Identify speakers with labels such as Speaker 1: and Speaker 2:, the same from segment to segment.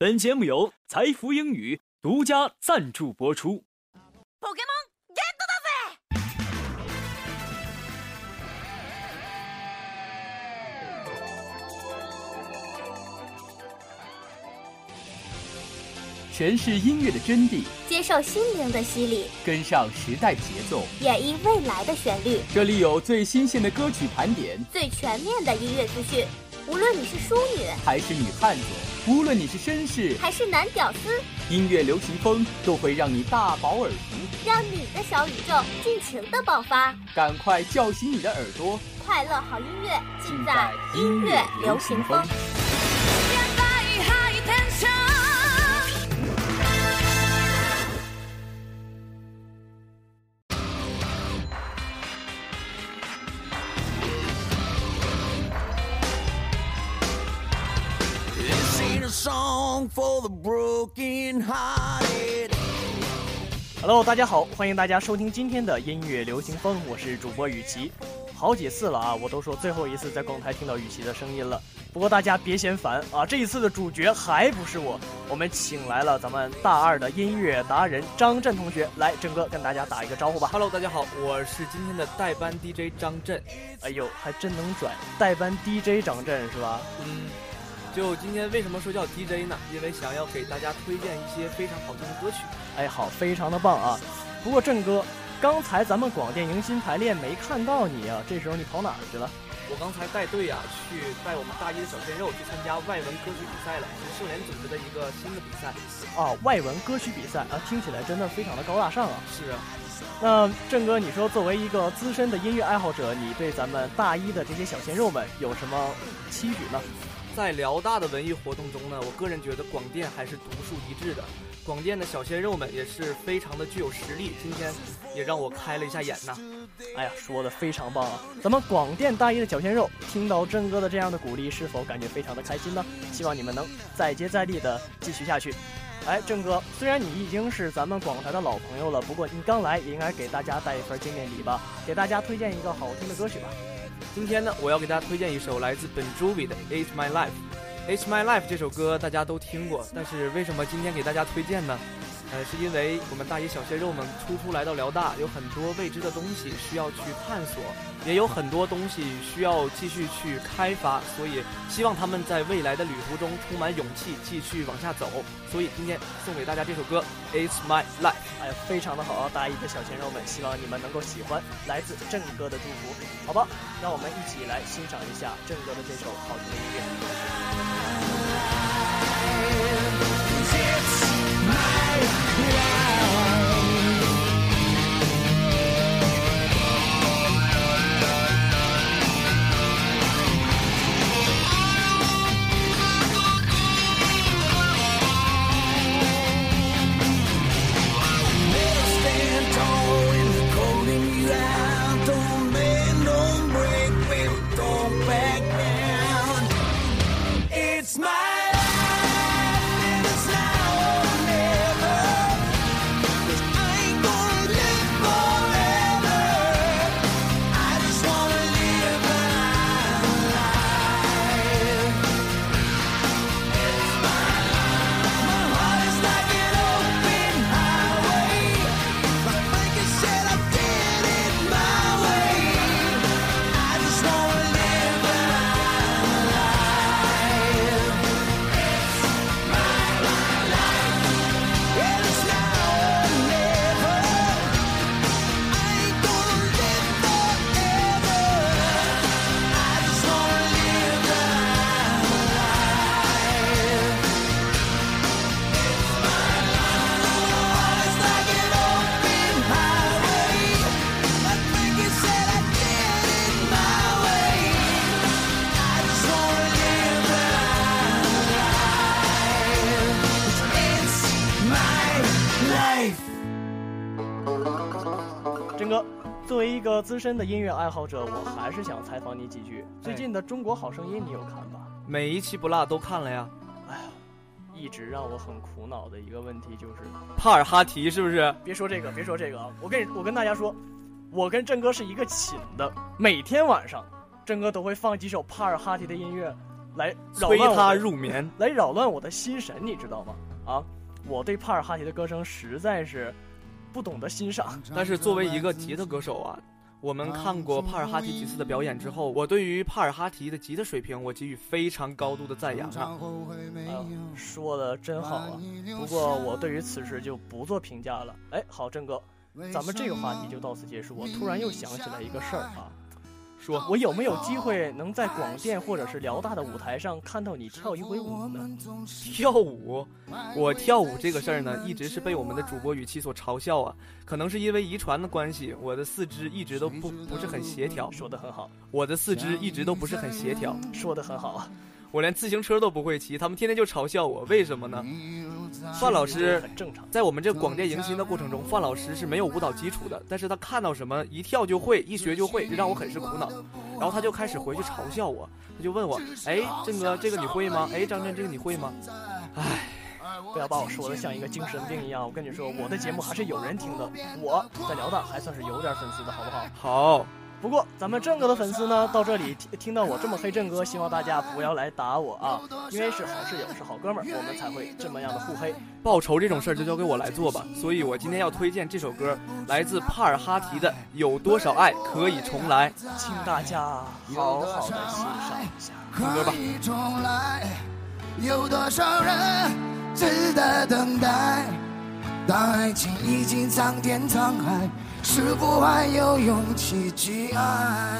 Speaker 1: 本节目由财富英语独家赞助播出。诠释音乐的真谛，
Speaker 2: 接受心灵的洗礼，
Speaker 1: 跟上时代节奏，
Speaker 2: 演绎未来的旋律。
Speaker 1: 这里有最新鲜的歌曲盘点，
Speaker 2: 最全面的音乐资讯。无论你是淑女
Speaker 1: 还是女汉子，无论你是绅士
Speaker 2: 还是男屌丝，
Speaker 1: 音乐流行风都会让你大饱耳福，
Speaker 2: 让你的小宇宙尽情的爆发。
Speaker 1: 赶快叫醒你的耳朵，
Speaker 2: 快乐好音乐尽在音乐流行风。
Speaker 3: Hello，大家好，欢迎大家收听今天的音乐流行风，我是主播雨琦。好几次了啊，我都说最后一次在广台听到雨琦的声音了。不过大家别嫌烦啊，这一次的主角还不是我，我们请来了咱们大二的音乐达人张震同学，来，郑哥跟大家打一个招呼吧。
Speaker 4: Hello，大家好，我是今天的代班 DJ 张震。
Speaker 3: 哎呦，还真能拽，代班 DJ 张震是吧？
Speaker 4: 嗯。就今天为什么说叫 DJ 呢？因为想要给大家推荐一些非常好听的歌曲。
Speaker 3: 哎，好，非常的棒啊！不过郑哥，刚才咱们广电迎新排练没看到你啊，这时候你跑哪儿去了？
Speaker 4: 我刚才带队啊，去带我们大一的小鲜肉去参加外文歌曲比赛了，是社联组织的一个新的比赛。
Speaker 3: 啊，外文歌曲比赛啊，听起来真的非常的高大上啊。
Speaker 4: 是啊。
Speaker 3: 那郑哥，你说作为一个资深的音乐爱好者，你对咱们大一的这些小鲜肉们有什么期许呢？
Speaker 4: 在辽大的文艺活动中呢，我个人觉得广电还是独树一帜的。广电的小鲜肉们也是非常的具有实力，今天也让我开了一下眼呐。
Speaker 3: 哎呀，说的非常棒啊！咱们广电大一的小鲜肉听到郑哥的这样的鼓励，是否感觉非常的开心呢？希望你们能再接再厉的继续下去。哎，郑哥，虽然你已经是咱们广台的老朋友了，不过你刚来也应该给大家带一份见面礼吧，给大家推荐一个好听的歌曲吧。
Speaker 4: 今天呢，我要给大家推荐一首来自本周比的《It's My Life》。《It's My Life》这首歌大家都听过，但是为什么今天给大家推荐呢？呃，是因为我们大一小鲜肉们初初来到辽大，有很多未知的东西需要去探索，也有很多东西需要继续去开发，所以希望他们在未来的旅途中充满勇气，继续往下走。所以今天送给大家这首歌《It's My Life》，
Speaker 3: 哎，非常的好啊！大一的小鲜肉们，希望你们能够喜欢，来自郑哥的祝福，好吧？让我们一起来欣赏一下郑哥的这首好听的音乐。一个资深的音乐爱好者，我还是想采访你几句。最近的《中国好声音》，你有看吧？
Speaker 4: 每一期不落都看了呀。
Speaker 3: 哎呀，一直让我很苦恼的一个问题就是
Speaker 4: 帕尔哈提是不是？
Speaker 3: 别说这个，别说这个啊！我跟我跟大家说，我跟郑哥是一个寝的，每天晚上，郑哥都会放几首帕尔哈提的音乐来扰
Speaker 4: 催他
Speaker 3: 乱我的
Speaker 4: 入眠。
Speaker 3: 来扰乱我的心神，你知道吗？啊，我对帕尔哈提的歌声实在是不懂得欣赏。
Speaker 4: 但是作为一个吉他歌手啊，我们看过帕尔哈提几次的表演之后，我对于帕尔哈提的吉他水平，我给予非常高度的赞扬啊。
Speaker 3: 呃，说的真好啊！不过我对于此事就不做评价了。哎，好，郑哥，咱们这个话题就到此结束。我突然又想起来一个事儿啊，
Speaker 4: 说
Speaker 3: 我有没有机会能在广电或者是辽大的舞台上看到你跳一回舞呢？
Speaker 4: 跳舞，我跳舞这个事儿呢，一直是被我们的主播语气所嘲笑啊。可能是因为遗传的关系，我的四肢一直都不不是很协调。
Speaker 3: 说的很好，
Speaker 4: 我的四肢一直都不是很协调，
Speaker 3: 说的很好啊。
Speaker 4: 我连自行车都不会骑，他们天天就嘲笑我，为什么呢？范老师
Speaker 3: 很正常。
Speaker 4: 在我们这广电迎新的过程中，范老师是没有舞蹈基础的，但是他看到什么一跳就会，一学就会，就让我很是苦恼。然后他就开始回去嘲笑我，他就问我：“哎，郑哥，这个你会吗？哎，张震，这个你会吗？”唉，
Speaker 3: 不要把我说的像一个精神病一样。我跟你说，我的节目还是有人听的，我在辽大还算是有点粉丝的，好不好？
Speaker 4: 好。
Speaker 3: 不过咱们郑哥的粉丝呢，到这里听听到我这么黑郑哥，希望大家不要来打我啊，因为是好室友，是好哥们儿，我们才会这么样的互黑。
Speaker 4: 报仇这种事儿就交给我来做吧。所以我今天要推荐这首歌，来自帕尔哈提的《有多少爱可以重来》，
Speaker 3: 请大家好好的欣赏一下。
Speaker 4: 听歌吧。
Speaker 5: 重来，有多少人值得等待？当爱情已经桑田沧海，是否还有勇气去爱？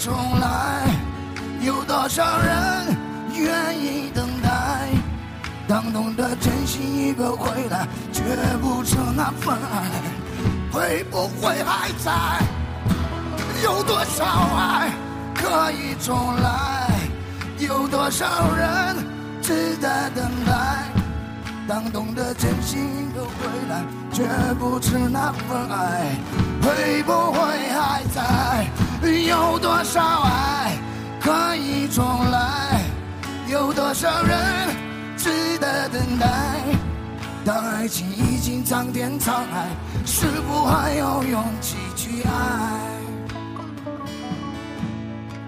Speaker 5: 重来？有多少人愿意等待？当懂得珍惜一个回来，却不成那份爱，会不会还在？有多少爱可以重来？有多少人值得等待？当懂得珍惜一个回来，却不知那份爱，会不会还在？有多少爱可以重来？有多少人值得等待？当爱情已经苍天沧海，是否还有勇气去爱？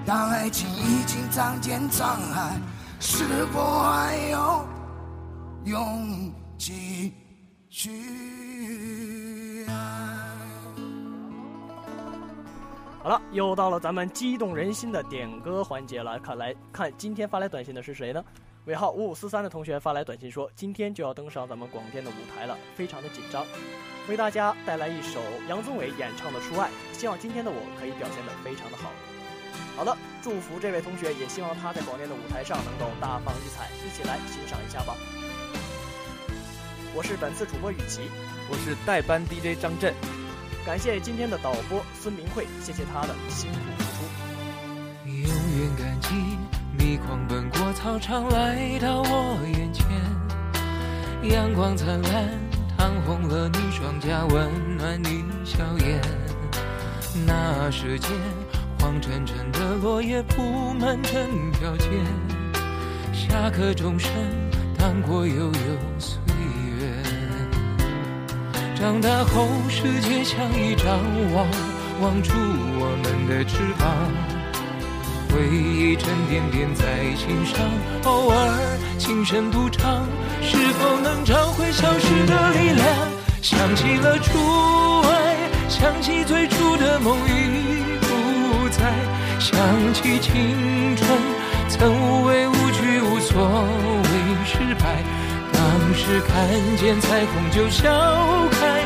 Speaker 5: 当爱情已经苍天沧海，是否还有？勇气去爱。
Speaker 3: 好了，又到了咱们激动人心的点歌环节了。看来看今天发来短信的是谁呢？尾号五五四三的同学发来短信说，今天就要登上咱们广电的舞台了，非常的紧张，为大家带来一首杨宗纬演唱的《初爱》，希望今天的我可以表现得非常的好。好的，祝福这位同学，也希望他在广电的舞台上能够大放异彩，一起来欣赏一下吧。我是本次主播雨琦，
Speaker 4: 我是代班 DJ 张震，
Speaker 3: 感谢今天的导播孙明慧，谢谢他的辛苦付出。
Speaker 6: 永远感激你狂奔过操场来到我眼前，阳光灿烂，烫红了你双颊，温暖你笑颜。那时间，黄澄澄的落叶铺满整条街，下课钟声荡过悠悠岁月。长大后，世界像一张网，网住我们的翅膀。回忆沉甸甸在心上，偶尔轻声独唱，是否能找回消失的力量？想起了初爱，想起最初的梦已不在，想起青春曾无畏无惧，无所。是看见彩虹就笑开，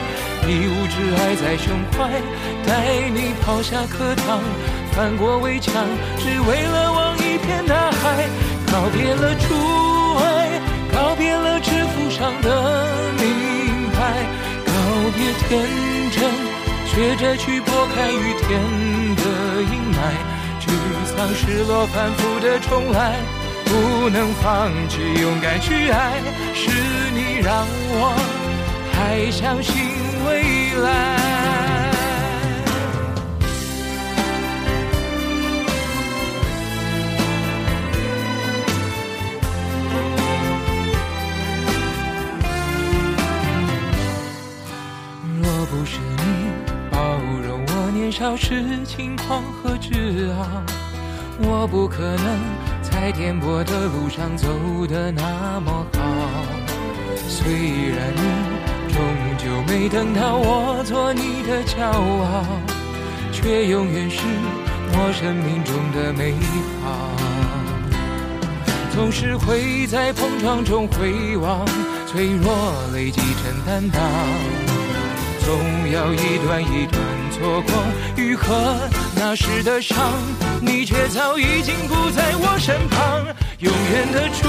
Speaker 6: 一无挚爱在胸怀，带你跑下课堂，翻过围墙，只为了望一片大海。告别了初爱，告别了制服上的名牌，告别天真，学着去拨开雨天的阴霾，沮丧、失落、反复的重来，不能放弃，勇敢去爱，是你让我还相信未来。若不是你包容我年少时轻狂和自傲，我不可能在颠簸的路上走得那么好。虽然你终究没等到我做你的骄傲，却永远是我生命中的美好。总是会在碰撞中回望，脆弱累积成担当。总要一段一段错过，愈合那时的伤，你却早已经不在我身旁。永远的初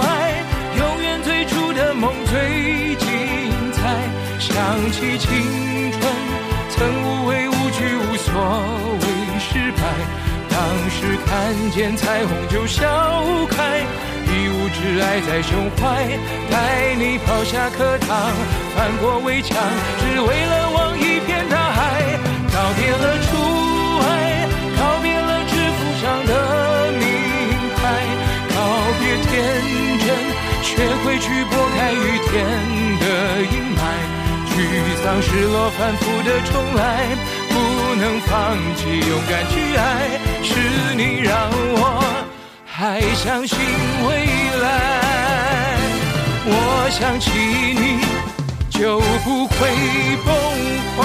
Speaker 6: 爱，永远最初的梦最精彩。想起青春，曾无畏无惧，无所谓失败。当时看见彩虹就笑开，一无挚爱在胸怀，带你跑下课堂，翻过围墙，只为了望一片大海。告别了初我、反复的重来。不能放弃，勇敢去爱，是你让我还相信未来。我想起你，就不会崩坏。